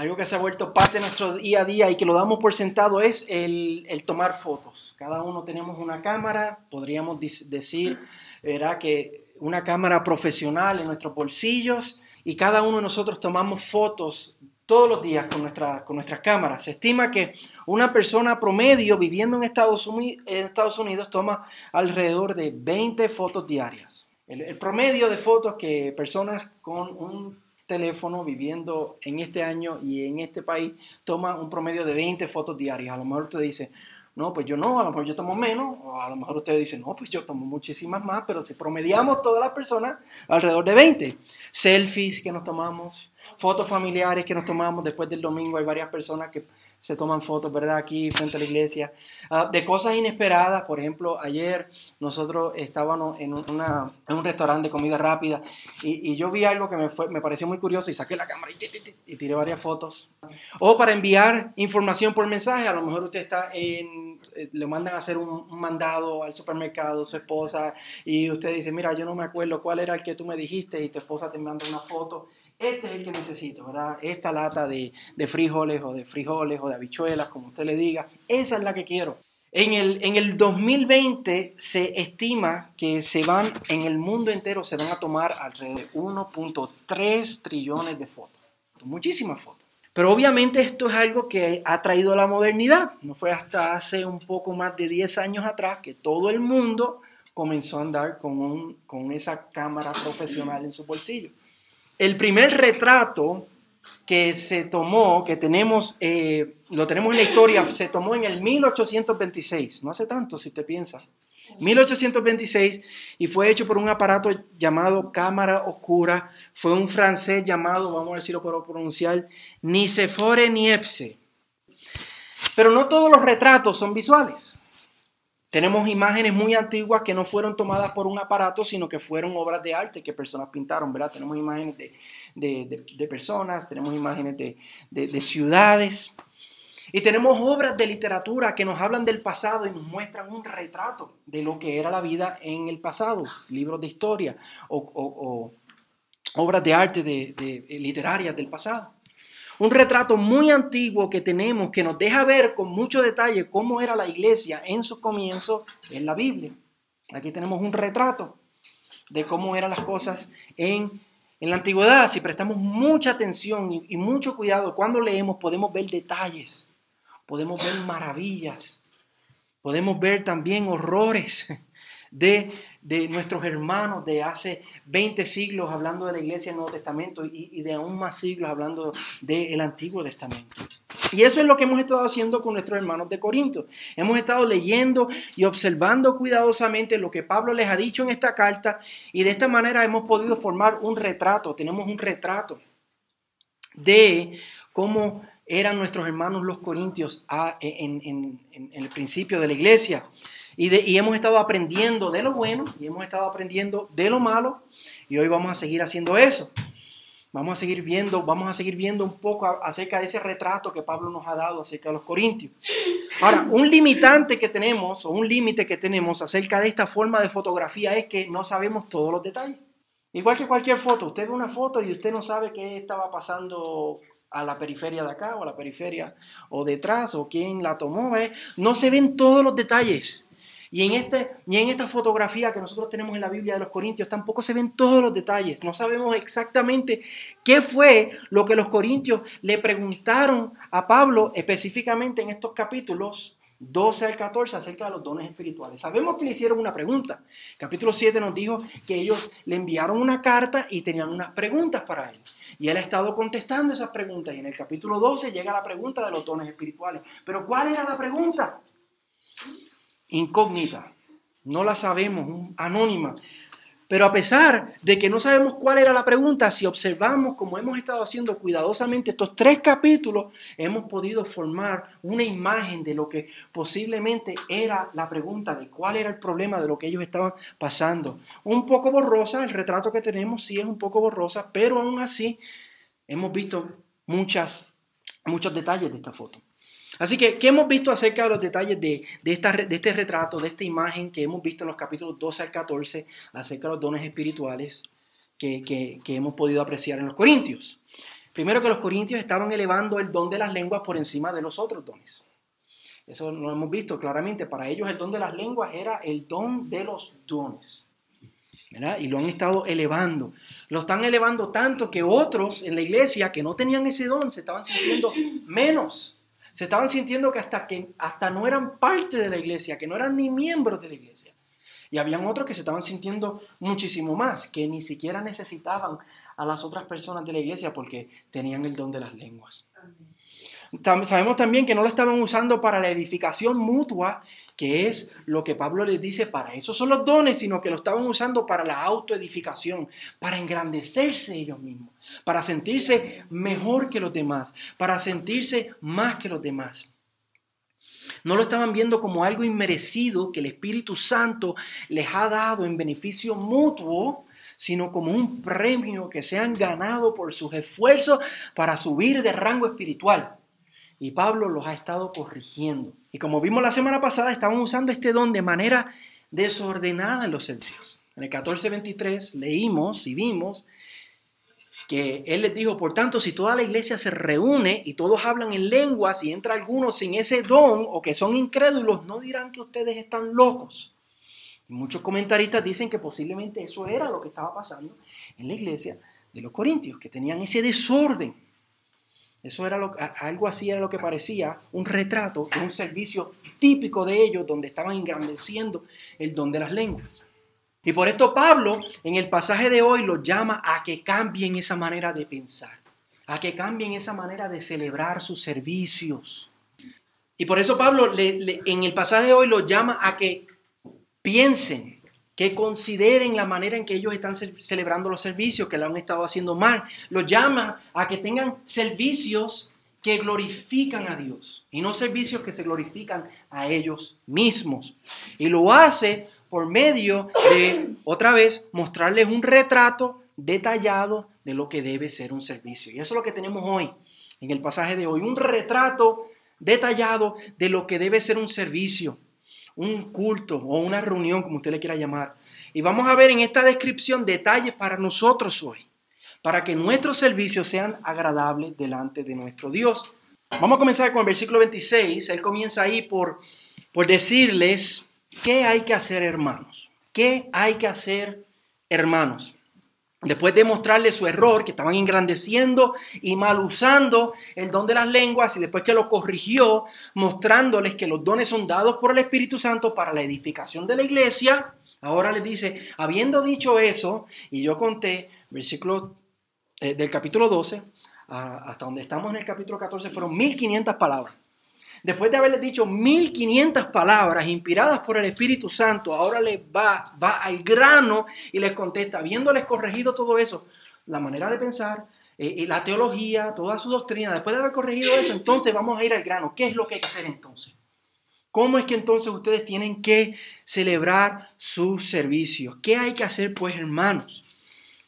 algo que se ha vuelto parte de nuestro día a día y que lo damos por sentado es el, tomar fotos. Cada uno tenemos una cámara, podríamos decir, ¿verdad? Que una cámara profesional en nuestros bolsillos y cada uno de nosotros tomamos fotos todos los días con, nuestra, con nuestras cámaras. Se estima que una persona promedio viviendo en Estados, Unidos, en Estados Unidos toma alrededor de 20 fotos diarias. El, el promedio de fotos que personas con un teléfono viviendo en este año y en este país toma un promedio de 20 fotos diarias. A lo mejor usted dice, no, pues yo no, a lo mejor yo tomo menos, o a lo mejor usted dice, no, pues yo tomo muchísimas más, pero si promediamos todas las personas, alrededor de 20. Selfies que nos tomamos, fotos familiares que nos tomamos después del domingo, hay varias personas que se toman fotos, ¿verdad? Aquí frente a la iglesia. Ah, de cosas inesperadas, por ejemplo, ayer nosotros estábamos en, un restaurante de comida rápida y, yo vi algo que me, fue, pareció muy curioso y saqué la cámara y, y tiré varias fotos. O para enviar información por mensaje, a lo mejor usted está en, eh, le mandan a hacer un, un mandado al supermercado, su esposa, y usted dice, mira, yo no me acuerdo cuál era el que tú me dijiste y tu esposa te manda una foto este es el que necesito, ¿verdad? Esta lata de, frijoles o de frijoles o de habichuelas, como usted le diga, esa es la que quiero. En el, en el 2020 se estima que se van, en el mundo entero se van a tomar alrededor de 1.3 trillones de fotos. Muchísimas fotos. Pero obviamente esto es algo que ha traído la modernidad. No fue hasta hace un poco más de 10 años atrás que todo el mundo comenzó a andar con, un, con esa cámara profesional en su bolsillo. El primer retrato que se tomó, que tenemos, eh, lo tenemos en la historia, se tomó en el 1826, no hace tanto si te piensa. 1826 y fue hecho por un aparato llamado cámara oscura, fue un francés llamado, vamos a ver si lo puedo pronunciar, Nicefore Niepce. Pero no todos los retratos son visuales. Tenemos imágenes muy antiguas que no fueron tomadas por un aparato, sino que fueron obras de arte que personas pintaron, ¿verdad? Tenemos imágenes de, personas, tenemos imágenes de, ciudades. Y tenemos obras de literatura que nos hablan del pasado y nos muestran un retrato de lo que era la vida en el pasado, libros de historia o, obras de arte de, literarias del pasado un retrato muy antiguo que tenemos que nos deja ver con mucho detalle cómo era la iglesia en sus comienzos en la Biblia. Aquí tenemos un retrato de cómo eran las cosas en, la antigüedad. Si prestamos mucha atención y, y mucho cuidado cuando leemos, podemos ver detalles, podemos ver maravillas, podemos ver también horrores de de nuestros hermanos de hace 20 siglos hablando de la iglesia del Nuevo Testamento y, de aún más siglos hablando del Antiguo Testamento. Y eso es lo que hemos estado haciendo con nuestros hermanos de Corinto. Hemos estado leyendo y observando cuidadosamente lo que Pablo les ha dicho en esta carta y de esta manera hemos podido formar un retrato, tenemos un retrato de cómo eran nuestros hermanos los corintios ah, en el principio de la iglesia. Y, hemos estado aprendiendo de lo bueno y hemos estado aprendiendo de lo malo. Y hoy vamos a seguir haciendo eso. Vamos a seguir viendo, vamos a seguir viendo un poco acerca de ese retrato que Pablo nos ha dado acerca de los corintios. Ahora, un limitante que tenemos, o un límite que tenemos acerca de esta forma de fotografía es que no sabemos todos los detalles. Igual que cualquier foto, usted ve una foto y usted no sabe qué estaba pasando a la periferia de acá o a la periferia o detrás o quién la tomó. No se ven todos los detalles. Y en, este, y en esta fotografía que nosotros tenemos en la Biblia de los Corintios tampoco se ven todos los detalles. No sabemos exactamente qué fue lo que los Corintios le preguntaron a Pablo específicamente en estos capítulos 12 al 14 acerca de los dones espirituales. Sabemos que le hicieron una pregunta. Capítulo 7 nos dijo que ellos le enviaron una carta y tenían unas preguntas para él. Y él ha estado contestando esas preguntas. Y en el capítulo 12 llega la pregunta de los dones espirituales. Pero ¿cuál era la pregunta? Incógnita, no la sabemos, anónima. Pero a pesar de que no sabemos cuál era la pregunta, si observamos como hemos estado haciendo cuidadosamente estos tres capítulos, hemos podido formar una imagen de lo que posiblemente era la pregunta, de cuál era el problema de lo que ellos estaban pasando. Un poco borrosa, el retrato que tenemos sí es un poco borrosa, pero aún así hemos visto muchas, muchos detalles de esta foto. Así que, ¿qué hemos visto acerca de los detalles de, esta, de este retrato, de esta imagen que hemos visto en los capítulos 12 al 14 acerca de los dones espirituales que, hemos podido apreciar en los Corintios? Primero que los corintios estaban elevando el don de las lenguas por encima de los otros dones. Eso lo hemos visto claramente. Para ellos el don de las lenguas era el don de los dones. Y lo han estado elevando. Lo están elevando tanto que otros en la iglesia que no tenían ese don se estaban sintiendo menos. Se estaban sintiendo que hasta, que hasta no eran parte de la iglesia, que no eran ni miembros de la iglesia. Y habían otros que se estaban sintiendo muchísimo más, que ni siquiera necesitaban a las otras personas de la iglesia porque tenían el don de las lenguas. Sabemos también que no lo estaban usando para la edificación mutua, que es lo que Pablo les dice, para eso son los dones, sino que lo estaban usando para la autoedificación, para engrandecerse ellos mismos, para sentirse mejor que los demás, para sentirse más que los demás. No lo estaban viendo como algo inmerecido que el Espíritu Santo les ha dado en beneficio mutuo, sino como un premio que se han ganado por sus esfuerzos para subir de rango espiritual. Y Pablo los ha estado corrigiendo. Y como vimos la semana pasada, estaban usando este don de manera desordenada en los servicios. En el 14.23 leímos y vimos que él les dijo, por tanto, si toda la iglesia se reúne y todos hablan en lenguas y entra algunos sin ese don o que son incrédulos, no dirán que ustedes están locos. muchos comentaristas dicen que posiblemente eso era lo que estaba pasando en la iglesia de los corintios, que tenían ese desorden. Eso era lo, algo así era lo que parecía un retrato de un servicio típico de ellos donde estaban engrandeciendo el don de las lenguas. Y por esto Pablo en el pasaje de hoy los llama a que cambien esa manera de pensar, a que cambien esa manera de celebrar sus servicios. Y por eso Pablo en el pasaje de hoy los llama a que piensen, que consideren la manera en que ellos están celebrando los servicios, que lo han estado haciendo mal. Los llama a que tengan servicios que glorifican a Dios y no servicios que se glorifican a ellos mismos. Y lo hace por medio de, otra vez, mostrarles un retrato detallado de lo que debe ser un servicio. Y eso es lo que tenemos hoy, en el pasaje de hoy, un retrato detallado de lo que debe ser un servicio, un culto o una reunión, como usted le quiera llamar. Y vamos a ver en esta descripción detalles para nosotros hoy, para que nuestros servicios sean agradables delante de nuestro Dios. Vamos a comenzar con el versículo 26. Él comienza ahí por, por decirles ¿Qué hay que hacer, hermanos? ¿Qué hay que hacer, hermanos? Después de mostrarles su error, que estaban engrandeciendo y mal usando el don de las lenguas, y después que lo corrigió, mostrándoles que los dones son dados por el Espíritu Santo para la edificación de la iglesia, ahora les dice, habiendo dicho eso, y yo conté, versículo eh, del capítulo 12, hasta donde estamos en el capítulo 14, fueron 1500 palabras. Después de haberles dicho 1500 palabras inspiradas por el Espíritu Santo, ahora les va, va al grano y les contesta, habiéndoles corregido todo eso, la manera de pensar, eh, la teología, toda su doctrina, después de haber corregido eso, entonces vamos a ir al grano. ¿Qué es lo que hay que hacer entonces? ¿Cómo es que entonces ustedes tienen que celebrar sus servicios? ¿Qué hay que hacer pues hermanos?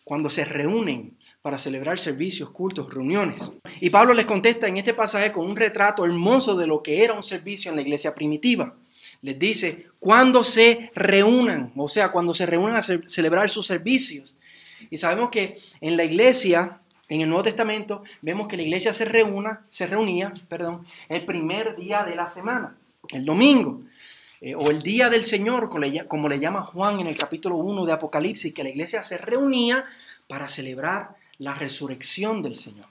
Cuando se reúnen para celebrar servicios, cultos, reuniones. Y Pablo les contesta en este pasaje con un retrato hermoso de lo que era un servicio en la iglesia primitiva. Les dice, cuando se reúnan, o sea, cuando se reúnan a celebrar sus servicios. Y sabemos que en la iglesia, en el Nuevo Testamento, vemos que la iglesia se, reúna, se reunía perdón, el primer día de la semana, el domingo. Eh, o el día del Señor, como le llama Juan en el capítulo 1 de Apocalipsis, que la iglesia se reunía para celebrar la resurrección del Señor,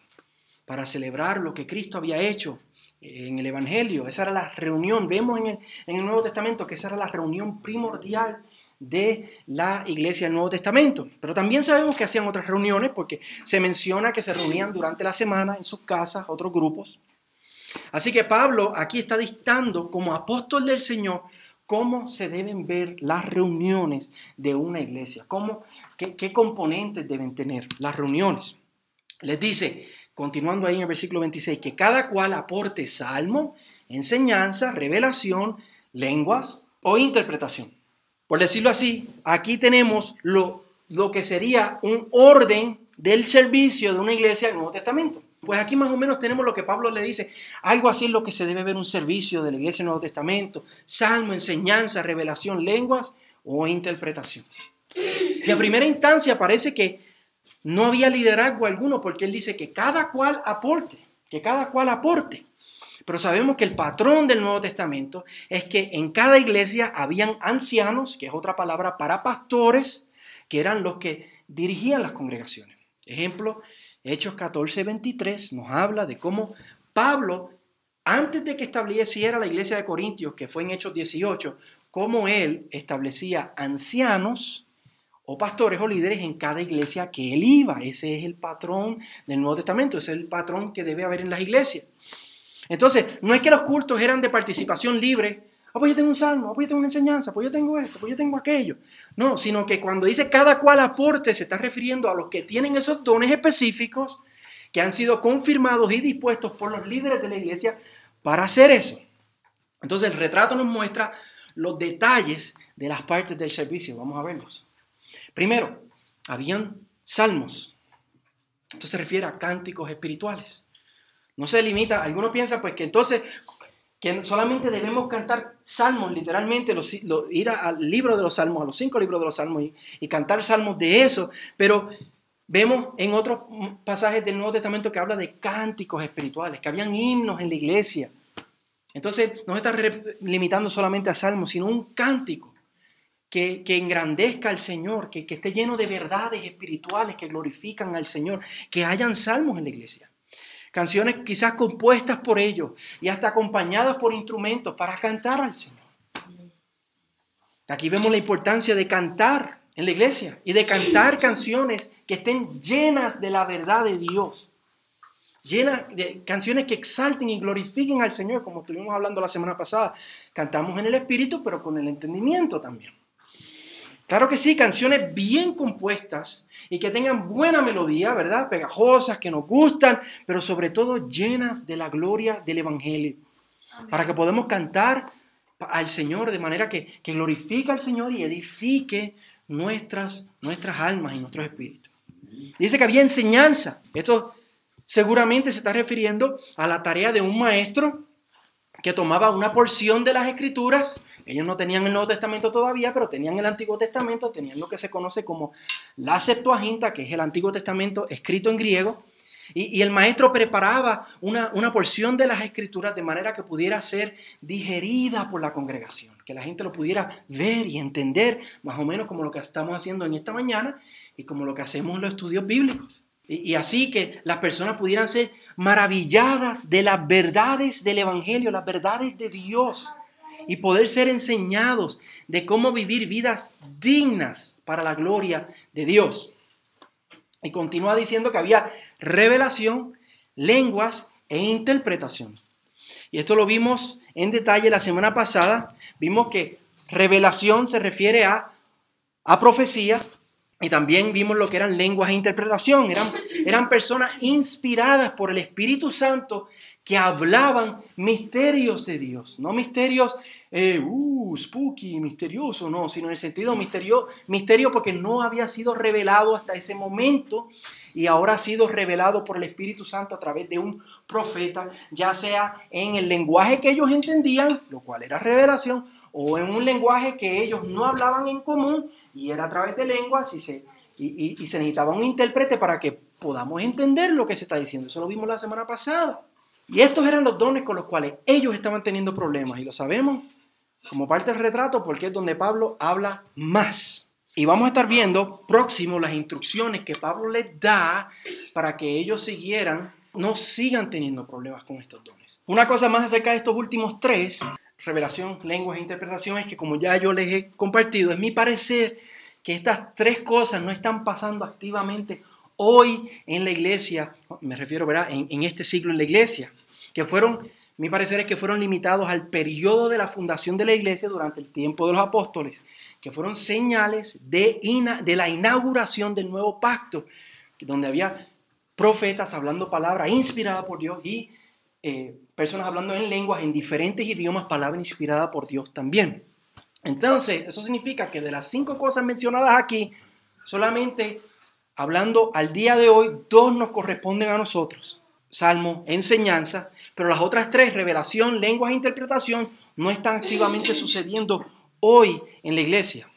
para celebrar lo que Cristo había hecho en el Evangelio. Esa era la reunión. Vemos en el, Nuevo Testamento que esa era la reunión primordial de la iglesia del Nuevo Testamento. Pero también sabemos que hacían otras reuniones porque se menciona que se reunían durante la semana en sus casas, otros grupos. Así que Pablo aquí está dictando como apóstol del Señor cómo se deben ver las reuniones de una iglesia, cómo, qué, componentes deben tener las reuniones. Les dice, continuando ahí en el versículo 26, que cada cual aporte salmo, enseñanza, revelación, lenguas o interpretación. Por decirlo así, aquí tenemos lo, lo que sería un orden del servicio de una iglesia del Nuevo Testamento. Pues aquí más o menos tenemos lo que Pablo le dice. Algo así es lo que se debe ver un servicio de la iglesia del Nuevo Testamento. Salmo, enseñanza, revelación, lenguas o interpretación. Y a primera instancia parece que no había liderazgo alguno porque él dice que cada cual aporte, que cada cual aporte. Pero sabemos que el patrón del Nuevo Testamento es que en cada iglesia habían ancianos, que es otra palabra para pastores, que eran los que dirigían las congregaciones. Ejemplo, Hechos 14, 23 nos habla de cómo Pablo, antes de que estableciera la iglesia de Corintios, que fue en Hechos 18, cómo él establecía ancianos o pastores o líderes en cada iglesia que él iba. Ese es el patrón del Nuevo Testamento, ese es el patrón que debe haber en las iglesias. Entonces, no es que los cultos eran de participación libre. Ah, pues yo tengo un salmo, ah, pues yo tengo una enseñanza, pues yo tengo esto, pues yo tengo aquello. No, sino que cuando dice cada cual aporte, se está refiriendo a los que tienen esos dones específicos que han sido confirmados y dispuestos por los líderes de la iglesia para hacer eso. Entonces, el retrato nos muestra los detalles de las partes del servicio. Vamos a verlos. Primero, habían salmos. Esto se refiere a cánticos espirituales. No se limita, algunos piensan pues que entonces que solamente debemos cantar salmos, literalmente, ir al libro de los salmos, a los cinco libros de los salmos y, cantar salmos de eso, pero vemos en otros pasajes del Nuevo Testamento que habla de cánticos espirituales, que habían himnos en la iglesia. Entonces no se está limitando solamente a salmos, sino un cántico que, engrandezca al Señor, que, que esté lleno de verdades espirituales que glorifican al Señor, que hayan salmos en la iglesia canciones quizás compuestas por ellos y hasta acompañadas por instrumentos para cantar al Señor. Aquí vemos la importancia de cantar en la iglesia y de cantar canciones que estén llenas de la verdad de Dios. Llenas de canciones que exalten y glorifiquen al Señor, como estuvimos hablando la semana pasada. Cantamos en el Espíritu, pero con el entendimiento también. Claro que sí, canciones bien compuestas y que tengan buena melodía, ¿verdad? Pegajosas, que nos gustan, pero sobre todo llenas de la gloria del Evangelio. Para que podamos cantar al Señor de manera que, que glorifique al Señor y edifique nuestras, nuestras almas y nuestros espíritus. Dice que había enseñanza. Esto seguramente se está refiriendo a la tarea de un maestro que tomaba una porción de las escrituras ellos no tenían el Nuevo Testamento todavía, pero tenían el Antiguo Testamento, tenían lo que se conoce como la Septuaginta, que es el Antiguo Testamento escrito en griego. Y, el maestro preparaba una, una, porción de las escrituras de manera que pudiera ser digerida por la congregación, que la gente lo pudiera ver y entender, más o menos como lo que estamos haciendo en esta mañana y como lo que hacemos en los estudios bíblicos. y así que las personas pudieran ser maravilladas de las verdades del Evangelio, las verdades de Dios y poder ser enseñados de cómo vivir vidas dignas para la gloria de Dios. Y continúa diciendo que había revelación, lenguas e interpretación. Y esto lo vimos en detalle la semana pasada. Vimos que revelación se refiere a, a profecía y también vimos lo que eran lenguas e interpretación. Eran, eran personas inspiradas por el Espíritu Santo que hablaban misterios de Dios, no misterios, eh, uh, spooky, misterioso, no, sino en el sentido misterio, misterio porque no había sido revelado hasta ese momento y ahora ha sido revelado por el Espíritu Santo a través de un profeta, ya sea en el lenguaje que ellos entendían, lo cual era revelación, o en un lenguaje que ellos no hablaban en común y era a través de lenguas y se, y se necesitaba un intérprete para que podamos entender lo que se está diciendo. Eso lo vimos la semana pasada. Y estos eran los dones con los cuales ellos estaban teniendo problemas. Y lo sabemos como parte del retrato porque es donde Pablo habla más. Y vamos a estar viendo próximo las instrucciones que Pablo les da para que ellos siguieran, no sigan teniendo problemas con estos dones. Una cosa más acerca de estos últimos tres, revelación, lenguas e interpretación, es que como ya yo les he compartido, es mi parecer que estas tres cosas no están pasando activamente hoy en la iglesia, me refiero ¿verdad? En, en este siglo en la iglesia, que fueron, mi parecer es que fueron limitados al periodo de la fundación de la iglesia durante el tiempo de los apóstoles, que fueron señales de, de la inauguración del nuevo pacto, donde había profetas hablando palabras inspiradas por Dios y eh, personas hablando en lenguas, en diferentes idiomas, palabra inspirada por Dios también. Entonces, eso significa que de las cinco cosas mencionadas aquí, solamente hablando al día de hoy, dos nos corresponden a nosotros. Salmo, enseñanza, pero las otras tres, revelación, lenguas e interpretación, no están activamente sucediendo hoy en la iglesia.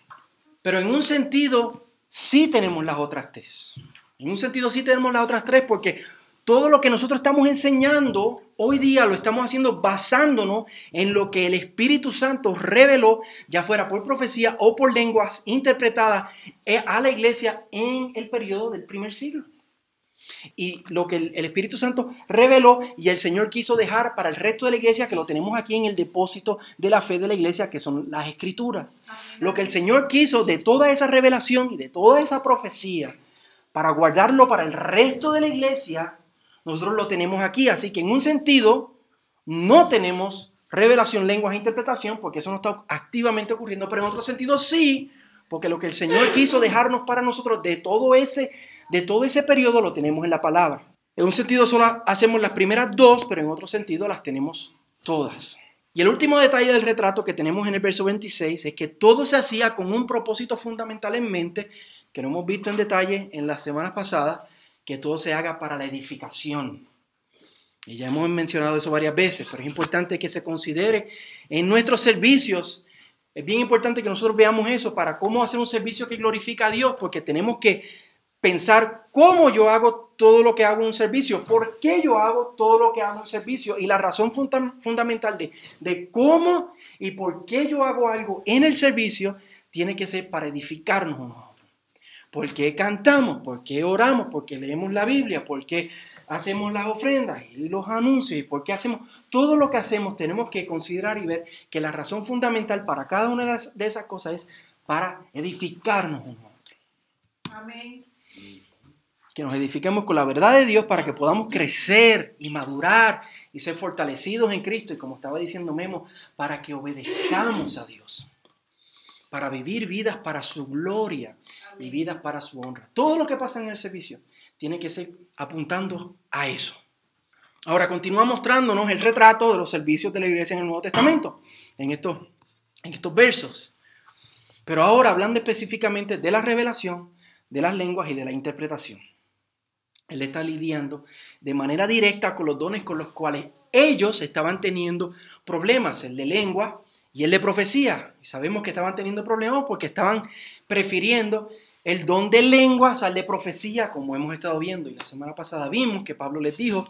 Pero en un sentido, sí tenemos las otras tres. En un sentido sí tenemos las otras tres porque todo lo que nosotros estamos enseñando hoy día lo estamos haciendo basándonos en lo que el Espíritu Santo reveló, ya fuera por profecía o por lenguas interpretadas eh, a la iglesia en el periodo del primer siglo. Y lo que el, Espíritu Santo reveló y el Señor quiso dejar para el resto de la iglesia, que lo tenemos aquí en el depósito de la fe de la iglesia, que son las escrituras. Lo que el Señor quiso de toda esa revelación y de toda esa profecía, para guardarlo para el resto de la iglesia, nosotros lo tenemos aquí. Así que en un sentido, no tenemos revelación, lenguas e interpretación, porque eso no está activamente ocurriendo, pero en otro sentido sí, porque lo que el Señor quiso dejarnos para nosotros de todo ese, de todo ese periodo lo tenemos en la palabra. En un sentido solo hacemos las primeras dos, pero en otro sentido las tenemos todas. Y el último detalle del retrato que tenemos en el verso 26 es que todo se hacía con un propósito fundamental en mente, que no hemos visto en detalle en las semanas pasadas, que todo se haga para la edificación. Y ya hemos mencionado eso varias veces, pero es importante que se considere en nuestros servicios. Es bien importante que nosotros veamos eso para cómo hacer un servicio que glorifica a Dios, porque tenemos que pensar cómo yo hago todo lo que hago en un servicio, por qué yo hago todo lo que hago en un servicio y la razón fundamental de, de cómo y por qué yo hago algo en el servicio tiene que ser para edificarnos unos ¿Por qué cantamos? ¿Por qué oramos? ¿Por qué leemos la Biblia? ¿Por qué hacemos las ofrendas y los anuncios? ¿Y por qué hacemos? Todo lo que hacemos tenemos que considerar y ver que la razón fundamental para cada una de esas cosas es para edificarnos unos a otros. Amén. Que nos edifiquemos con la verdad de Dios para que podamos crecer y madurar y ser fortalecidos en Cristo. Y como estaba diciendo Memo, para que obedezcamos a Dios. Para vivir vidas para su gloria y vidas para su honra. Todo lo que pasa en el servicio tiene que ser apuntando a eso. Ahora continúa mostrándonos el retrato de los servicios de la iglesia en el Nuevo Testamento, en estos, en estos versos. Pero ahora hablando específicamente de la revelación, de las lenguas y de la interpretación. Él está lidiando de manera directa con los dones con los cuales ellos estaban teniendo problemas, el de lengua y el de profecía. Y sabemos que estaban teniendo problemas porque estaban prefiriendo el don de lenguas al de profecía, como hemos estado viendo. Y la semana pasada vimos que Pablo les dijo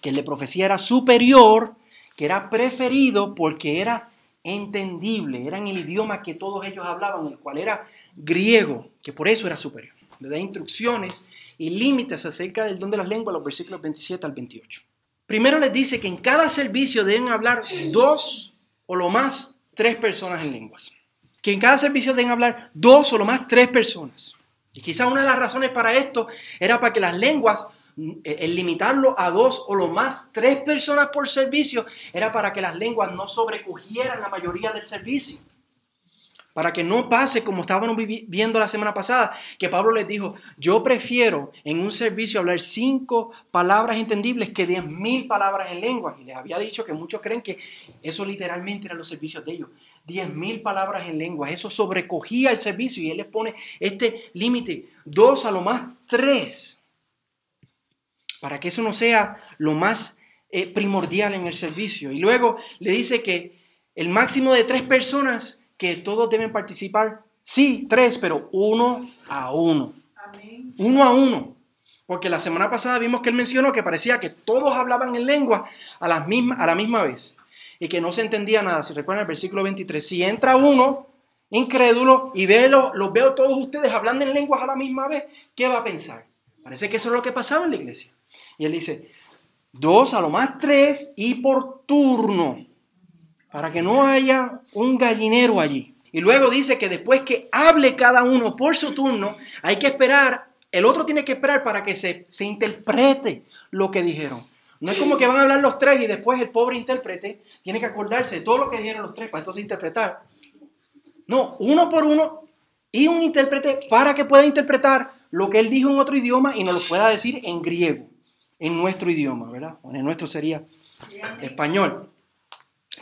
que el de profecía era superior, que era preferido porque era entendible, era el idioma que todos ellos hablaban, el cual era griego, que por eso era superior. Le da instrucciones y límites acerca del don de las lenguas, los versículos 27 al 28. Primero les dice que en cada servicio deben hablar dos o lo más tres personas en lenguas que en cada servicio deben hablar dos o lo más tres personas. Y quizá una de las razones para esto era para que las lenguas, eh, el limitarlo a dos o lo más tres personas por servicio, era para que las lenguas no sobrecogieran la mayoría del servicio. Para que no pase como estábamos viendo la semana pasada, que Pablo les dijo, yo prefiero en un servicio hablar cinco palabras entendibles que diez mil palabras en lengua. Y les había dicho que muchos creen que eso literalmente eran los servicios de ellos. Diez mil palabras en lengua. Eso sobrecogía el servicio y él les pone este límite, dos a lo más tres. Para que eso no sea lo más eh, primordial en el servicio. Y luego le dice que el máximo de tres personas que todos deben participar? Sí, tres, pero uno a uno. Uno a uno. Porque la semana pasada vimos que él mencionó que parecía que todos hablaban en lengua a la misma, a la misma vez y que no se entendía nada. Si recuerdan el versículo 23, si entra uno incrédulo y ve los veo todos ustedes hablando en lenguas a la misma vez, ¿qué va a pensar? Parece que eso es lo que pasaba en la iglesia. Y él dice, dos a lo más tres y por turno para que no haya un gallinero allí. Y luego dice que después que hable cada uno por su turno, hay que esperar, el otro tiene que esperar para que se, se interprete lo que dijeron. No es como que van a hablar los tres y después el pobre intérprete tiene que acordarse de todo lo que dijeron los tres para entonces interpretar. No, uno por uno y un intérprete para que pueda interpretar lo que él dijo en otro idioma y nos lo pueda decir en griego, en nuestro idioma, ¿verdad? Bueno, en nuestro sería español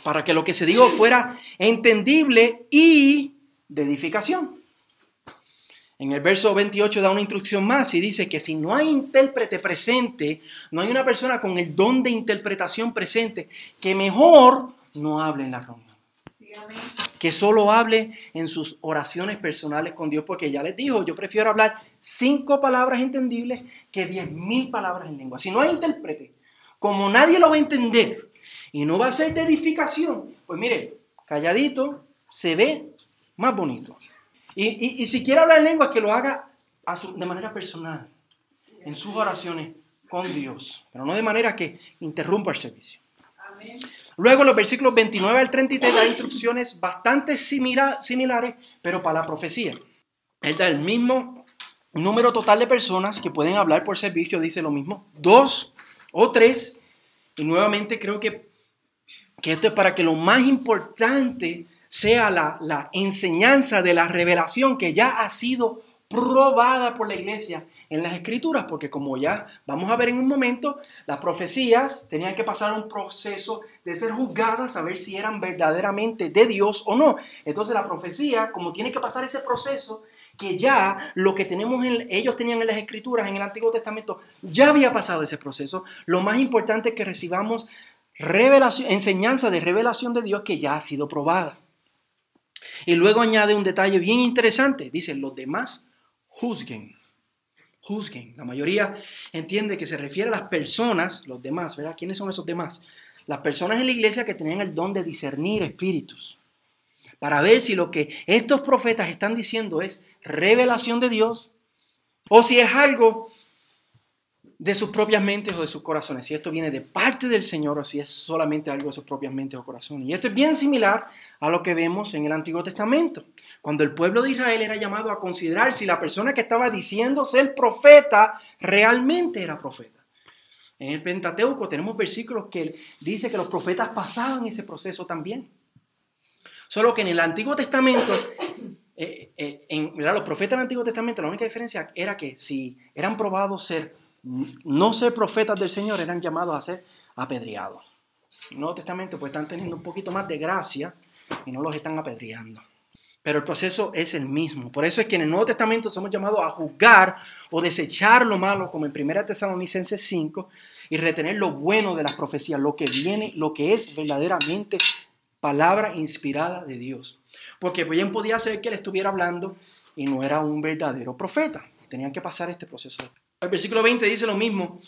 para que lo que se dijo fuera entendible y de edificación. En el verso 28 da una instrucción más y dice que si no hay intérprete presente, no hay una persona con el don de interpretación presente, que mejor no hable en la reunión. que solo hable en sus oraciones personales con Dios, porque ya les dijo, yo prefiero hablar cinco palabras entendibles que diez mil palabras en lengua. Si no hay intérprete, como nadie lo va a entender y no va a ser de edificación, pues mire, calladito se ve más bonito. Y, si quiere hablar en lengua, que lo haga de manera personal, en sus oraciones con Dios, pero no de manera que interrumpa el servicio. Luego los versículos 29 al 33 dan instrucciones bastante similares, pero para la profecía. Él da el mismo número total de personas que pueden hablar por servicio, dice lo mismo, dos o tres. Y nuevamente creo que, que esto es para que lo más importante sea la, la enseñanza de la revelación que ya ha sido probada por la iglesia en las escrituras, porque como ya vamos a ver en un momento, las profecías tenían que pasar un proceso de ser juzgadas, a ver si eran verdaderamente de Dios o no. Entonces la profecía, como tiene que pasar ese proceso, que ya lo que tenemos en, ellos tenían en las escrituras, en el Antiguo Testamento, ya había pasado ese proceso. Lo más importante es que recibamos enseñanza de revelación de Dios que ya ha sido probada. Y luego añade un detalle bien interesante. Dice, los demás juzguen juzguen. La mayoría entiende que se refiere a las personas, los demás, ¿verdad? ¿Quiénes son esos demás? Las personas en la iglesia que tenían el don de discernir espíritus, para ver si lo que estos profetas están diciendo es revelación de Dios o si es algo de sus propias mentes o de sus corazones, si esto viene de parte del Señor o si es solamente algo de sus propias mentes o corazones. Y esto es bien similar a lo que vemos en el Antiguo Testamento, cuando el pueblo de Israel era llamado a considerar si la persona que estaba diciendo ser profeta realmente era profeta. En el Pentateuco tenemos versículos que dice que los profetas pasaban ese proceso también. Solo que en el Antiguo Testamento, eh, eh, en, los profetas del Antiguo Testamento, la única diferencia era que si eran probados ser no ser profetas del Señor eran llamados a ser apedreados. En el Nuevo Testamento pues están teniendo un poquito más de gracia y no los están apedreando. Pero el proceso es el mismo. Por eso es que en el Nuevo Testamento somos llamados a juzgar o desechar lo malo, como en 1 Tesalonicenses 5, y retener lo bueno de las profecías, lo que viene, lo que es verdaderamente palabra inspirada de Dios. Porque bien podía ser que él estuviera hablando y no era un verdadero profeta. Tenían que pasar este proceso. El versículo 20 dice lo mismo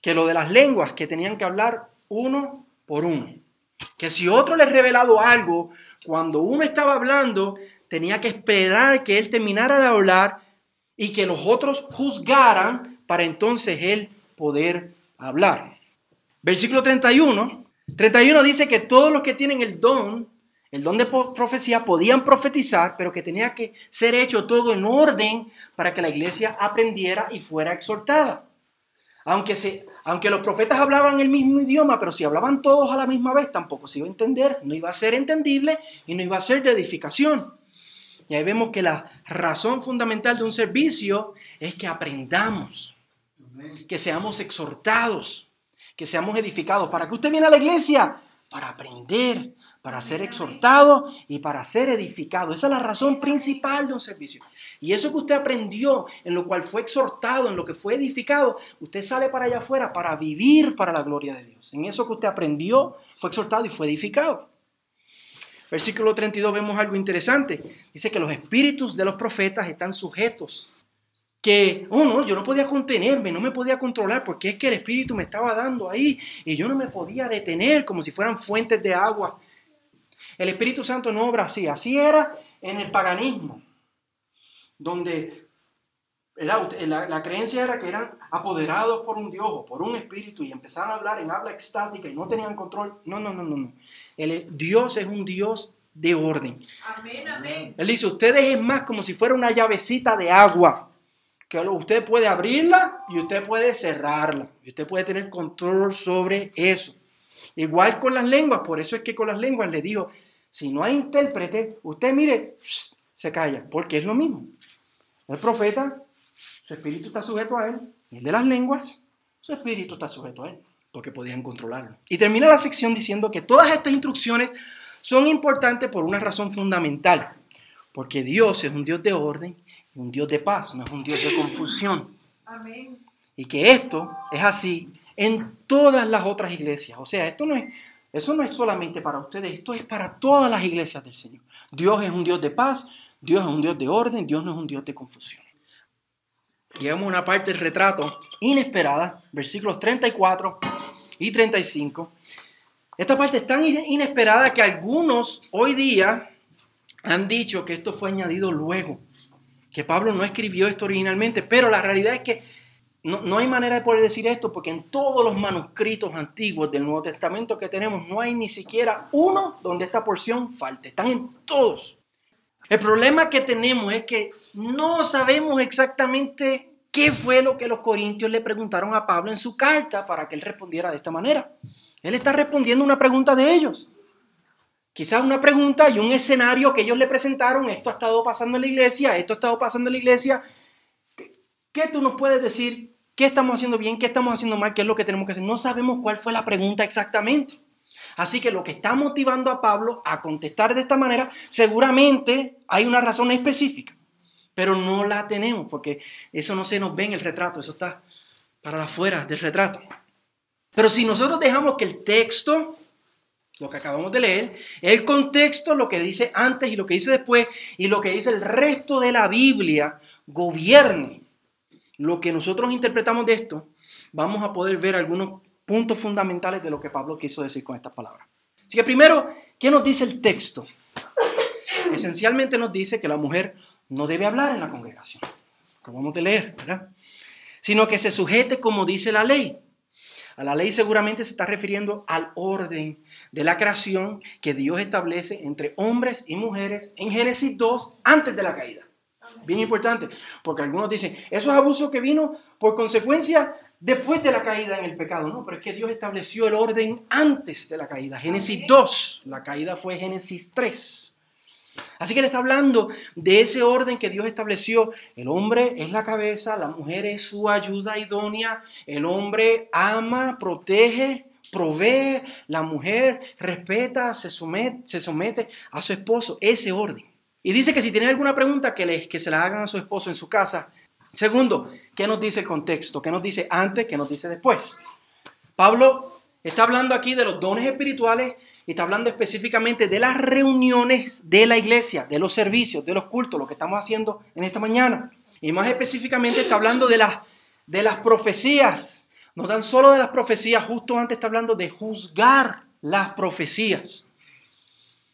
que lo de las lenguas, que tenían que hablar uno por uno. Que si otro les revelado algo, cuando uno estaba hablando, tenía que esperar que él terminara de hablar y que los otros juzgaran para entonces él poder hablar. Versículo 31. 31 dice que todos los que tienen el don el don de profecía podían profetizar, pero que tenía que ser hecho todo en orden para que la iglesia aprendiera y fuera exhortada. Aunque, se, aunque los profetas hablaban el mismo idioma, pero si hablaban todos a la misma vez, tampoco se iba a entender, no iba a ser entendible y no iba a ser de edificación. Y ahí vemos que la razón fundamental de un servicio es que aprendamos, que seamos exhortados, que seamos edificados. ¿Para que usted viene a la iglesia? Para aprender, para ser exhortado y para ser edificado. Esa es la razón principal de un servicio. Y eso que usted aprendió, en lo cual fue exhortado, en lo que fue edificado, usted sale para allá afuera para vivir para la gloria de Dios. En eso que usted aprendió, fue exhortado y fue edificado. Versículo 32 vemos algo interesante. Dice que los espíritus de los profetas están sujetos. Que, oh no, yo no podía contenerme, no me podía controlar porque es que el espíritu me estaba dando ahí y yo no me podía detener como si fueran fuentes de agua el Espíritu Santo no obra así. Así era en el paganismo, donde la, creencia era que eran apoderados por un Dios o por un espíritu y empezaron a hablar en habla extática y no tenían control. No, no, no, no. no. El, Dios es un Dios de orden. Amén, amén. Él dice, ustedes es más como si fuera una llavecita de agua, que usted puede abrirla y usted puede cerrarla. Y usted puede tener control sobre eso. Igual con las lenguas, por eso es que con las lenguas le digo, si no hay intérprete, usted mire, se calla, porque es lo mismo. El profeta, su espíritu está sujeto a él, y el de las lenguas, su espíritu está sujeto a él, porque podían controlarlo. Y termina la sección diciendo que todas estas instrucciones son importantes por una razón fundamental, porque Dios es un Dios de orden, un Dios de paz, no es un Dios de confusión. Amén. Y que esto es así en todas las otras iglesias. O sea, esto no es eso no es solamente para ustedes, esto es para todas las iglesias del Señor. Dios es un Dios de paz, Dios es un Dios de orden, Dios no es un Dios de confusión. llegamos a una parte del retrato inesperada, versículos 34 y 35. Esta parte es tan inesperada que algunos hoy día han dicho que esto fue añadido luego, que Pablo no escribió esto originalmente, pero la realidad es que no, no, hay manera de poder decir esto porque en todos los manuscritos antiguos del Nuevo Testamento que tenemos no hay ni siquiera uno donde esta porción falte. Están en todos. El problema que tenemos es que no sabemos exactamente qué fue lo que los corintios le preguntaron a Pablo en su carta para que él respondiera de esta manera. Él está respondiendo una pregunta de ellos. Quizás una pregunta y un escenario que ellos le presentaron, esto ha estado pasando en la iglesia, esto ha estado pasando en la iglesia. ¿Qué tú nos puedes decir? ¿Qué estamos haciendo bien? ¿Qué estamos haciendo mal? ¿Qué es lo que tenemos que hacer? No sabemos cuál fue la pregunta exactamente. Así que lo que está motivando a Pablo a contestar de esta manera, seguramente hay una razón específica, pero no la tenemos porque eso no se nos ve en el retrato, eso está para afuera del retrato. Pero si nosotros dejamos que el texto, lo que acabamos de leer, el contexto, lo que dice antes y lo que dice después, y lo que dice el resto de la Biblia, gobierne lo que nosotros interpretamos de esto, vamos a poder ver algunos puntos fundamentales de lo que Pablo quiso decir con estas palabras. Así que primero, ¿qué nos dice el texto? Esencialmente nos dice que la mujer no debe hablar en la congregación, acabamos de leer, ¿verdad? Sino que se sujete como dice la ley. A la ley seguramente se está refiriendo al orden de la creación que Dios establece entre hombres y mujeres en Génesis 2 antes de la caída. Bien importante, porque algunos dicen, eso es abuso que vino por consecuencia después de la caída en el pecado. No, pero es que Dios estableció el orden antes de la caída. Génesis 2, la caída fue Génesis 3. Así que él está hablando de ese orden que Dios estableció. El hombre es la cabeza, la mujer es su ayuda idónea, el hombre ama, protege, provee, la mujer respeta, se somete, se somete a su esposo, ese orden. Y dice que si tiene alguna pregunta, que, le, que se la hagan a su esposo en su casa. Segundo, ¿qué nos dice el contexto? ¿Qué nos dice antes? ¿Qué nos dice después? Pablo está hablando aquí de los dones espirituales y está hablando específicamente de las reuniones de la iglesia, de los servicios, de los cultos, lo que estamos haciendo en esta mañana. Y más específicamente está hablando de las, de las profecías. No tan solo de las profecías, justo antes está hablando de juzgar las profecías.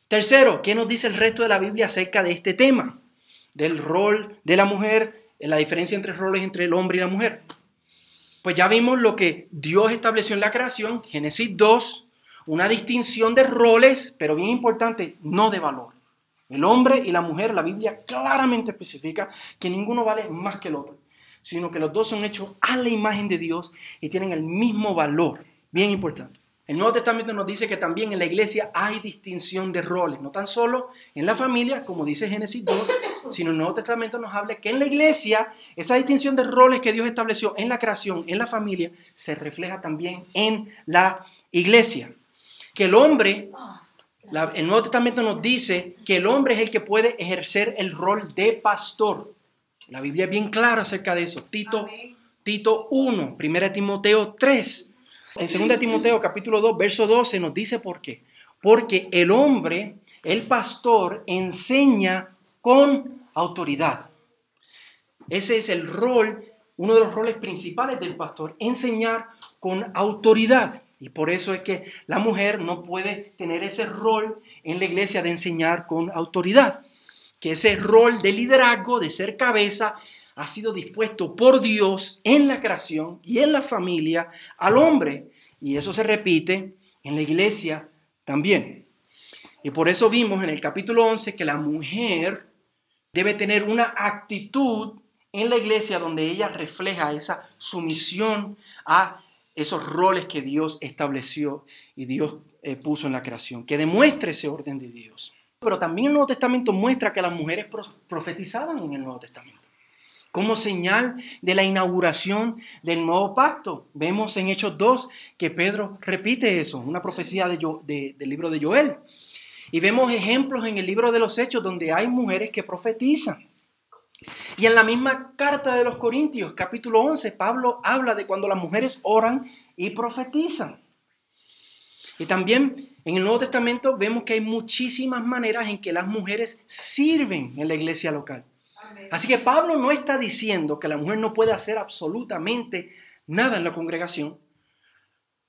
Tercero, ¿qué nos dice el resto de la Biblia acerca de este tema? Del rol de la mujer, la diferencia entre roles entre el hombre y la mujer. Pues ya vimos lo que Dios estableció en la creación, Génesis 2, una distinción de roles, pero bien importante, no de valor. El hombre y la mujer, la Biblia claramente especifica que ninguno vale más que el otro, sino que los dos son hechos a la imagen de Dios y tienen el mismo valor. Bien importante. El Nuevo Testamento nos dice que también en la iglesia hay distinción de roles, no tan solo en la familia, como dice Génesis 2, sino el Nuevo Testamento nos habla que en la iglesia esa distinción de roles que Dios estableció en la creación, en la familia, se refleja también en la iglesia que el hombre, el Nuevo Testamento nos dice que el hombre es el que puede ejercer el rol de pastor. La Biblia es bien clara acerca de eso. Tito, Tito 1, 1 Timoteo 3. En 2 Timoteo capítulo 2, verso 12 nos dice por qué. Porque el hombre, el pastor, enseña con autoridad. Ese es el rol, uno de los roles principales del pastor, enseñar con autoridad. Y por eso es que la mujer no puede tener ese rol en la iglesia de enseñar con autoridad. Que ese rol de liderazgo, de ser cabeza, ha sido dispuesto por Dios en la creación y en la familia al hombre. Y eso se repite en la iglesia también. Y por eso vimos en el capítulo 11 que la mujer debe tener una actitud en la iglesia donde ella refleja esa sumisión a esos roles que Dios estableció y Dios eh, puso en la creación, que demuestre ese orden de Dios. Pero también el Nuevo Testamento muestra que las mujeres profetizaban en el Nuevo Testamento. Como señal de la inauguración del nuevo pacto. Vemos en Hechos 2 que Pedro repite eso, una profecía del libro de Joel. Y vemos ejemplos en el libro de los Hechos donde hay mujeres que profetizan. Y en la misma carta de los Corintios, capítulo 11, Pablo habla de cuando las mujeres oran y profetizan. Y también en el Nuevo Testamento vemos que hay muchísimas maneras en que las mujeres sirven en la iglesia local. Así que Pablo no está diciendo que la mujer no puede hacer absolutamente nada en la congregación,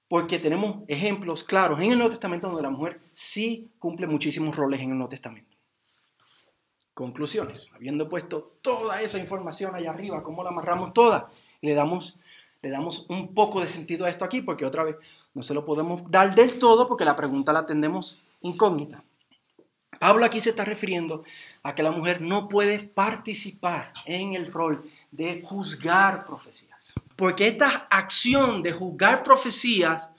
porque tenemos ejemplos claros en el Nuevo Testamento donde la mujer sí cumple muchísimos roles en el Nuevo Testamento. Conclusiones. Habiendo puesto toda esa información allá arriba, ¿cómo la amarramos toda? Le damos, le damos un poco de sentido a esto aquí, porque otra vez no se lo podemos dar del todo porque la pregunta la tenemos incógnita. Pablo aquí se está refiriendo a que la mujer no puede participar en el rol de juzgar profecías. Porque esta acción de juzgar profecías,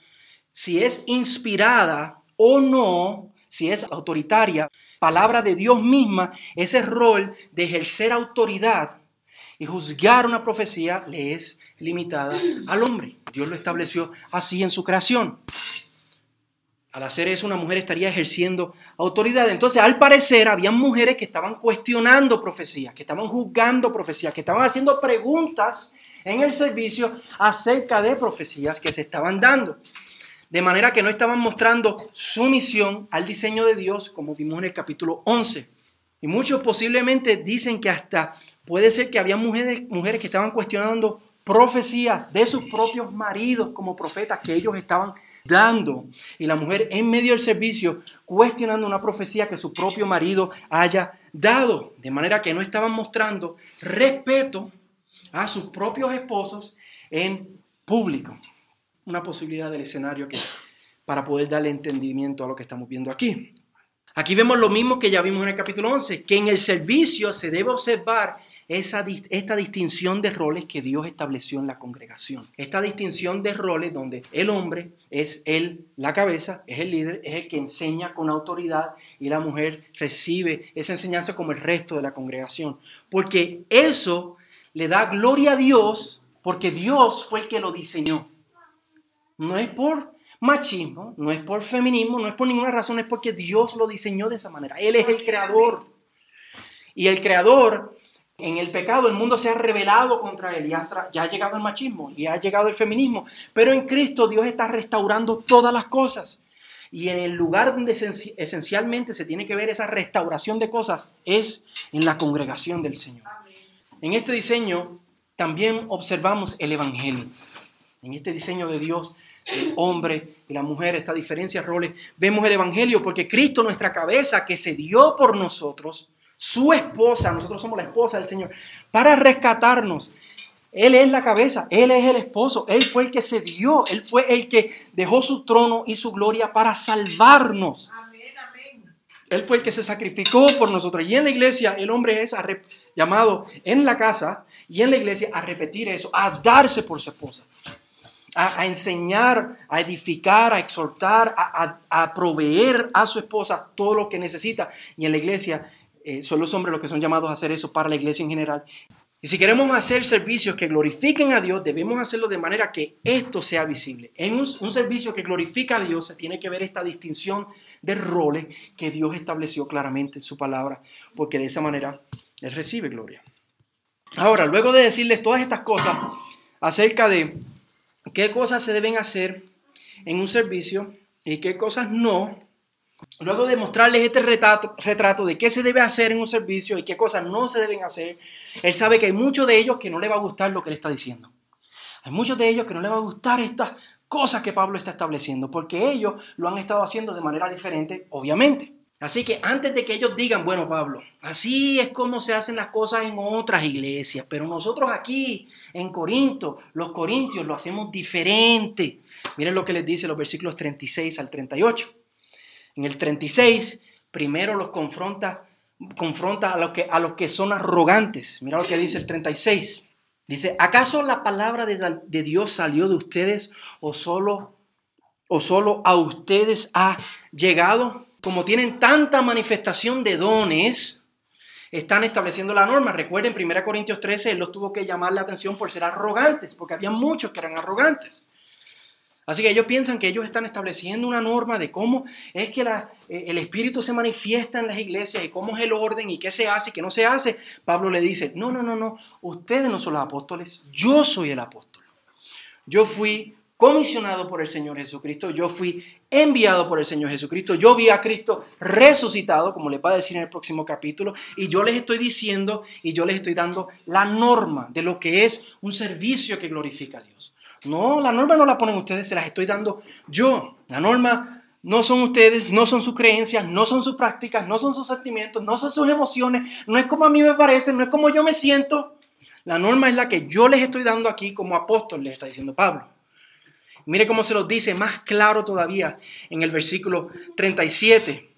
si es inspirada o no, si es autoritaria, palabra de Dios misma, ese rol de ejercer autoridad y juzgar una profecía le es limitada al hombre. Dios lo estableció así en su creación. Al hacer eso, una mujer estaría ejerciendo autoridad. Entonces, al parecer, había mujeres que estaban cuestionando profecías, que estaban juzgando profecías, que estaban haciendo preguntas en el servicio acerca de profecías que se estaban dando. De manera que no estaban mostrando sumisión al diseño de Dios, como vimos en el capítulo 11. Y muchos posiblemente dicen que hasta puede ser que había mujeres, mujeres que estaban cuestionando profecías de sus propios maridos como profetas que ellos estaban dando. Y la mujer en medio del servicio cuestionando una profecía que su propio marido haya dado. De manera que no estaban mostrando respeto a sus propios esposos en público. Una posibilidad del escenario que, para poder darle entendimiento a lo que estamos viendo aquí. Aquí vemos lo mismo que ya vimos en el capítulo 11, que en el servicio se debe observar esa, esta distinción de roles que Dios estableció en la congregación. Esta distinción de roles donde el hombre es el, la cabeza, es el líder, es el que enseña con autoridad y la mujer recibe esa enseñanza como el resto de la congregación. Porque eso le da gloria a Dios porque Dios fue el que lo diseñó. No es por machismo, no es por feminismo, no es por ninguna razón, es porque Dios lo diseñó de esa manera. Él es el creador. Y el creador en el pecado el mundo se ha rebelado contra él y ya ha llegado el machismo y ha llegado el feminismo. Pero en Cristo Dios está restaurando todas las cosas. Y en el lugar donde esencialmente se tiene que ver esa restauración de cosas es en la congregación del Señor. En este diseño también observamos el Evangelio. En este diseño de Dios, el hombre y la mujer, esta diferencia de roles, vemos el Evangelio porque Cristo, nuestra cabeza, que se dio por nosotros, su esposa, nosotros somos la esposa del Señor, para rescatarnos. Él es la cabeza, Él es el esposo, Él fue el que se dio, Él fue el que dejó su trono y su gloria para salvarnos. Él fue el que se sacrificó por nosotros. Y en la iglesia el hombre es llamado en la casa y en la iglesia a repetir eso, a darse por su esposa, a, enseñar, a edificar, a exhortar, a, a, proveer a su esposa todo lo que necesita. Y en la iglesia eh, son los hombres los que son llamados a hacer eso para la iglesia en general. Y si queremos hacer servicios que glorifiquen a Dios, debemos hacerlo de manera que esto sea visible. En un, un, servicio que glorifica a Dios se tiene que ver esta distinción de roles que Dios estableció claramente en su palabra, porque de esa manera Él recibe gloria. Ahora, luego de decirles todas estas cosas acerca de qué cosas se deben hacer en un servicio y qué cosas no, Luego de mostrarles este retrato, de qué se debe hacer en un servicio y qué cosas no se deben hacer, él sabe que hay muchos de ellos que no le va a gustar lo que él está diciendo. Hay muchos de ellos que no le va a gustar estas cosas que Pablo está estableciendo, porque ellos lo han estado haciendo de manera diferente, obviamente. Así que antes de que ellos digan, bueno, Pablo, así es como se hacen las cosas en otras iglesias, pero nosotros aquí en Corinto, los corintios lo hacemos diferente. Miren lo que les dice los versículos 36 al 38. En el 36, primero los confronta, confronta a los, que, a que son arrogantes. Mira lo que dice el 36. Dice, ¿acaso la palabra de, de Dios salió de ustedes o solo, o solo a ustedes ha llegado? Como tienen tanta manifestación de dones, están estableciendo la norma. Recuerden, 1 Corintios 13, él los tuvo que llamar la atención por ser arrogantes, porque había muchos que eran arrogantes. Así que ellos piensan que ellos están estableciendo una norma de cómo es que eh, el Espíritu se manifiesta en las iglesias y cómo es el orden y qué se hace y qué no se hace. Pablo le dice, no, no, no, no, ustedes no son los apóstoles, yo soy el apóstol. Yo fui comisionado por el Señor Jesucristo, yo fui enviado por el Señor Jesucristo, yo vi a Cristo resucitado, como le va a decir en el próximo capítulo, y yo les estoy diciendo y yo les estoy dando la norma de lo que es un servicio que glorifica a Dios. No, la norma no la ponen ustedes, se las estoy dando yo. La norma no son ustedes, no son sus creencias, no son sus prácticas, no son sus sentimientos, no son sus emociones, no es como a mí me parece, no es como yo me siento. La norma es la que yo les estoy dando aquí como apóstol, les está diciendo Pablo. Mire cómo se los dice más claro todavía en el versículo 37.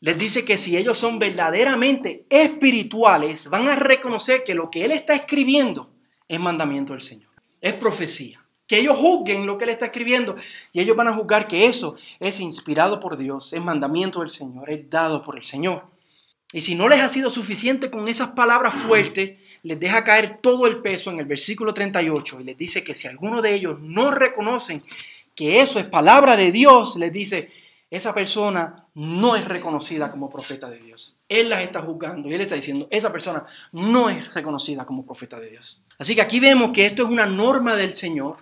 Les dice que si ellos son verdaderamente espirituales, van a reconocer que lo que él está escribiendo es mandamiento del Señor, es profecía. Que ellos juzguen lo que él está escribiendo y ellos van a juzgar que eso es inspirado por Dios, es mandamiento del Señor, es dado por el Señor. Y si no les ha sido suficiente con esas palabras fuertes, les deja caer todo el peso en el versículo 38 y les dice que si alguno de ellos no reconocen que eso es palabra de Dios, les dice, esa persona no es reconocida como profeta de Dios. Él las está juzgando y él está diciendo, esa persona no es reconocida como profeta de Dios. Así que aquí vemos que esto es una norma del Señor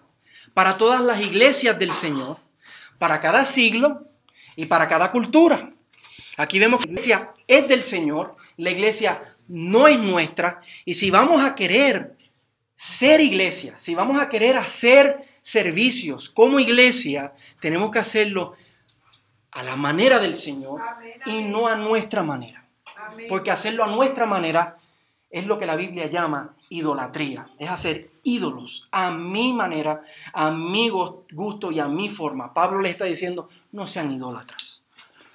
para todas las iglesias del Señor, para cada siglo y para cada cultura. Aquí vemos que la iglesia es del Señor, la iglesia no es nuestra. Y si vamos a querer ser iglesia, si vamos a querer hacer servicios como iglesia, tenemos que hacerlo a la manera del Señor y no a nuestra manera. Porque hacerlo a nuestra manera es lo que la Biblia llama idolatría, es hacer ídolos a mi manera, a mi gusto y a mi forma. Pablo le está diciendo, no sean idólatras,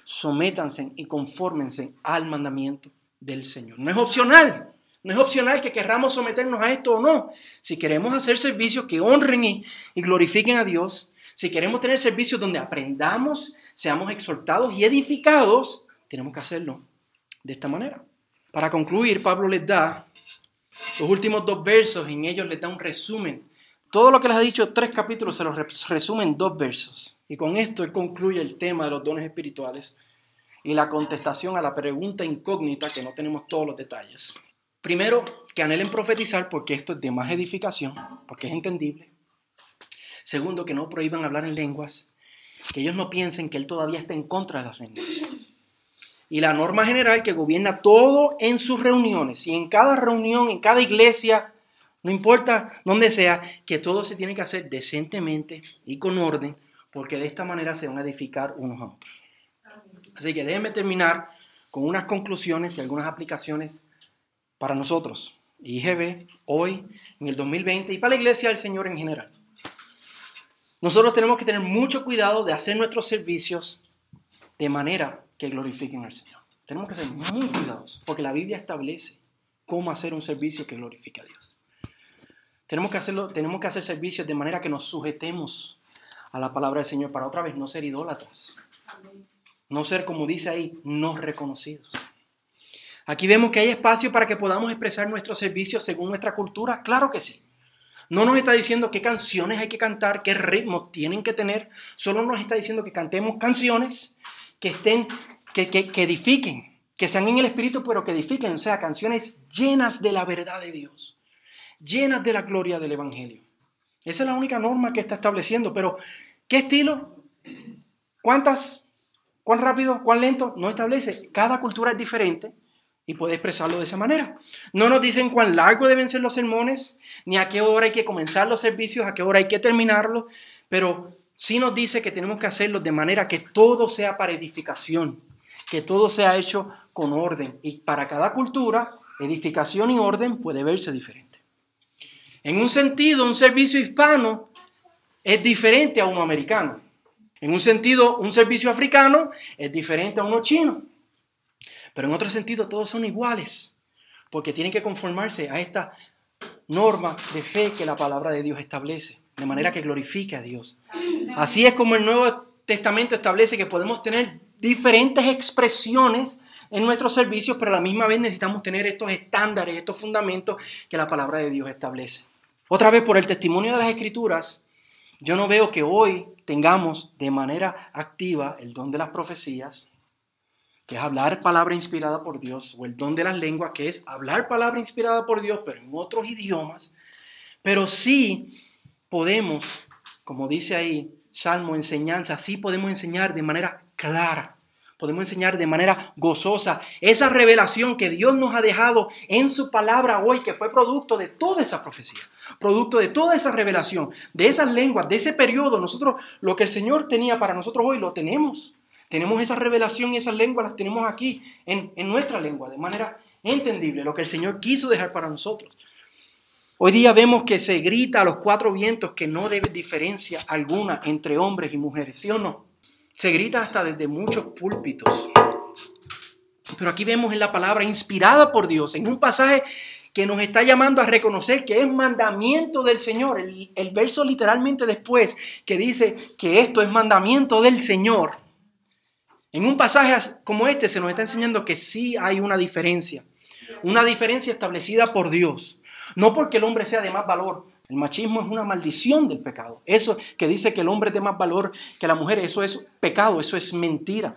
sométanse y confórmense al mandamiento del Señor. No es opcional. No es opcional que querramos someternos a esto o no. Si queremos hacer servicios que honren y, glorifiquen a Dios, si queremos tener servicios donde aprendamos, seamos exhortados y edificados, tenemos que hacerlo de esta manera. Para concluir, Pablo les da los últimos dos versos, en ellos les da un resumen. Todo lo que les ha dicho tres capítulos se los resume en dos versos. Y con esto él concluye el tema de los dones espirituales y la contestación a la pregunta incógnita que no tenemos todos los detalles. Primero, que anhelen profetizar porque esto es de más edificación, porque es entendible. Segundo, que no prohíban hablar en lenguas, que ellos no piensen que él todavía está en contra de las lenguas. Y la norma general que gobierna todo en sus reuniones y en cada reunión, en cada iglesia, no importa dónde sea, que todo se tiene que hacer decentemente y con orden, porque de esta manera se van a edificar unos a otros. Así que déjenme terminar con unas conclusiones y algunas aplicaciones para nosotros, IGB, hoy, en el 2020 y para la iglesia del Señor en general. Nosotros tenemos que tener mucho cuidado de hacer nuestros servicios de manera que glorifiquen al Señor. Tenemos que ser muy cuidadosos, porque la Biblia establece cómo hacer un servicio que glorifique a Dios. Tenemos que, hacerlo, tenemos que hacer servicios de manera que nos sujetemos a la palabra del Señor para otra vez no ser idólatras. No ser, como dice ahí, no reconocidos. Aquí vemos que hay espacio para que podamos expresar nuestros servicios según nuestra cultura. Claro que sí. No nos está diciendo qué canciones hay que cantar, qué ritmos tienen que tener. Solo nos está diciendo que cantemos canciones que estén, que, que, edifiquen, que sean en el espíritu, pero que edifiquen. O sea, canciones llenas de la verdad de Dios, llenas de la gloria del Evangelio. Esa es la única norma que está estableciendo. Pero, ¿qué estilo? ¿Cuántas ¿Cuán rápido? ¿Cuán lento? No establece. Cada cultura es diferente y puede expresarlo de esa manera. No nos dicen cuán largo deben ser los sermones, ni a qué hora hay que comenzar los servicios, a qué hora hay que terminarlos, pero sí nos dice que tenemos que hacerlo de manera que todo sea para edificación, que todo sea hecho con orden. Y para cada cultura, edificación y orden puede verse diferente. En un sentido, un servicio hispano es diferente a uno americano. En un sentido, un servicio africano es diferente a uno chino. Pero en otro sentido, todos son iguales, porque tienen que conformarse a esta norma de fe que la palabra de Dios establece, de manera que glorifique a Dios. Así es como el Nuevo Testamento establece que podemos tener diferentes expresiones en nuestros servicios, pero a la misma vez necesitamos tener estos estándares, estos fundamentos que la palabra de Dios establece. Otra vez, por el testimonio de las Escrituras, yo no veo que hoy tengamos de manera activa el don de las profecías, que es hablar palabra inspirada por Dios, o el don de las lenguas, que es hablar palabra inspirada por Dios, pero en otros idiomas. Pero sí podemos como dice ahí, salmo, enseñanza, así podemos enseñar de manera clara, podemos enseñar de manera gozosa esa revelación que Dios nos ha dejado en su palabra hoy, que fue producto de toda esa profecía, producto de toda esa revelación, de esas lenguas, de ese periodo. Nosotros, lo que el Señor tenía para nosotros hoy, lo tenemos. Tenemos esa revelación y esas lenguas las tenemos aquí en, en nuestra lengua, de manera entendible, lo que el Señor quiso dejar para nosotros. Hoy día vemos que se grita a los cuatro vientos que no debe diferencia alguna entre hombres y mujeres, ¿sí o no? Se grita hasta desde muchos púlpitos. Pero aquí vemos en la palabra inspirada por Dios, en un pasaje que nos está llamando a reconocer que es mandamiento del Señor. El, verso literalmente después que dice que esto es mandamiento del Señor. En un pasaje como este se nos está enseñando que sí hay una diferencia. Una diferencia establecida por Dios. No porque el hombre sea de más valor. El machismo es una maldición del pecado. Eso que dice que el hombre es de más valor que la mujer, eso es pecado, eso es mentira.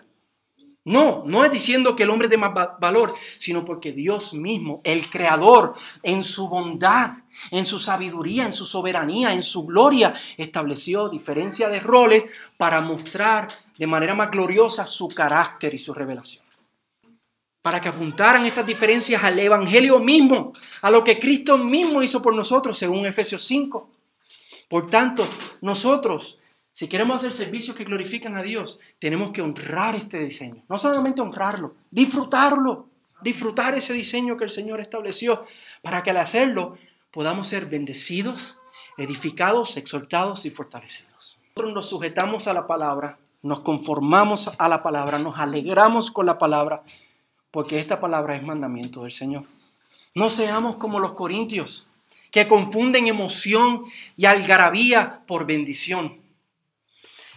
No, no es diciendo que el hombre es de más valor, sino porque Dios mismo, el Creador, en su bondad, en su sabiduría, en su soberanía, en su gloria, estableció diferencia de roles para mostrar de manera más gloriosa su carácter y su revelación para que apuntaran estas diferencias al Evangelio mismo, a lo que Cristo mismo hizo por nosotros, según Efesios 5. Por tanto, nosotros, si queremos hacer servicios que glorifican a Dios, tenemos que honrar este diseño. No solamente honrarlo, disfrutarlo, disfrutar ese diseño que el Señor estableció, para que al hacerlo podamos ser bendecidos, edificados, exhortados y fortalecidos. Nosotros nos sujetamos a la palabra, nos conformamos a la palabra, nos alegramos con la palabra porque esta palabra es mandamiento del Señor. No seamos como los corintios, que confunden emoción y algarabía por bendición,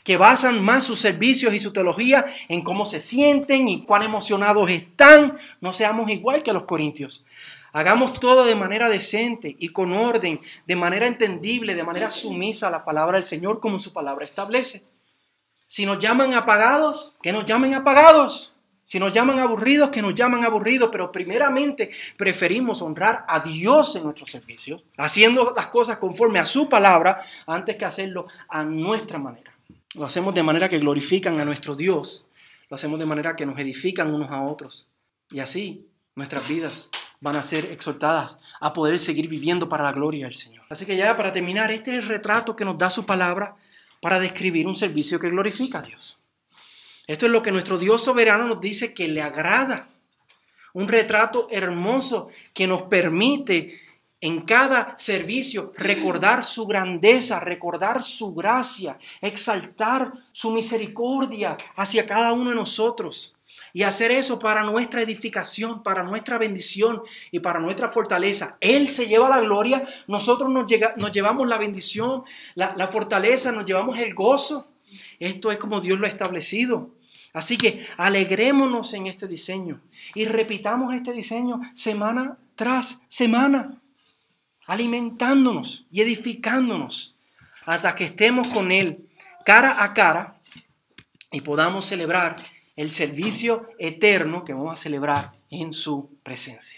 que basan más sus servicios y su teología en cómo se sienten y cuán emocionados están. No seamos igual que los corintios. Hagamos todo de manera decente y con orden, de manera entendible, de manera sumisa a la palabra del Señor como su palabra establece. Si nos llaman apagados, que nos llamen apagados. Si nos llaman aburridos, que nos llaman aburridos, pero primeramente preferimos honrar a Dios en nuestros servicios, haciendo las cosas conforme a su palabra, antes que hacerlo a nuestra manera. Lo hacemos de manera que glorifican a nuestro Dios, lo hacemos de manera que nos edifican unos a otros. Y así nuestras vidas van a ser exhortadas a poder seguir viviendo para la gloria del Señor. Así que ya para terminar, este es el retrato que nos da su palabra para describir un servicio que glorifica a Dios. Esto es lo que nuestro Dios soberano nos dice que le agrada. Un retrato hermoso que nos permite en cada servicio recordar su grandeza, recordar su gracia, exaltar su misericordia hacia cada uno de nosotros. Y hacer eso para nuestra edificación, para nuestra bendición y para nuestra fortaleza. Él se lleva la gloria, nosotros nos, llevamos la bendición, la, la fortaleza, nos llevamos el gozo. Esto es como Dios lo ha establecido. Así que alegrémonos en este diseño y repitamos este diseño semana tras semana, alimentándonos y edificándonos hasta que estemos con Él cara a cara y podamos celebrar el servicio eterno que vamos a celebrar en su presencia.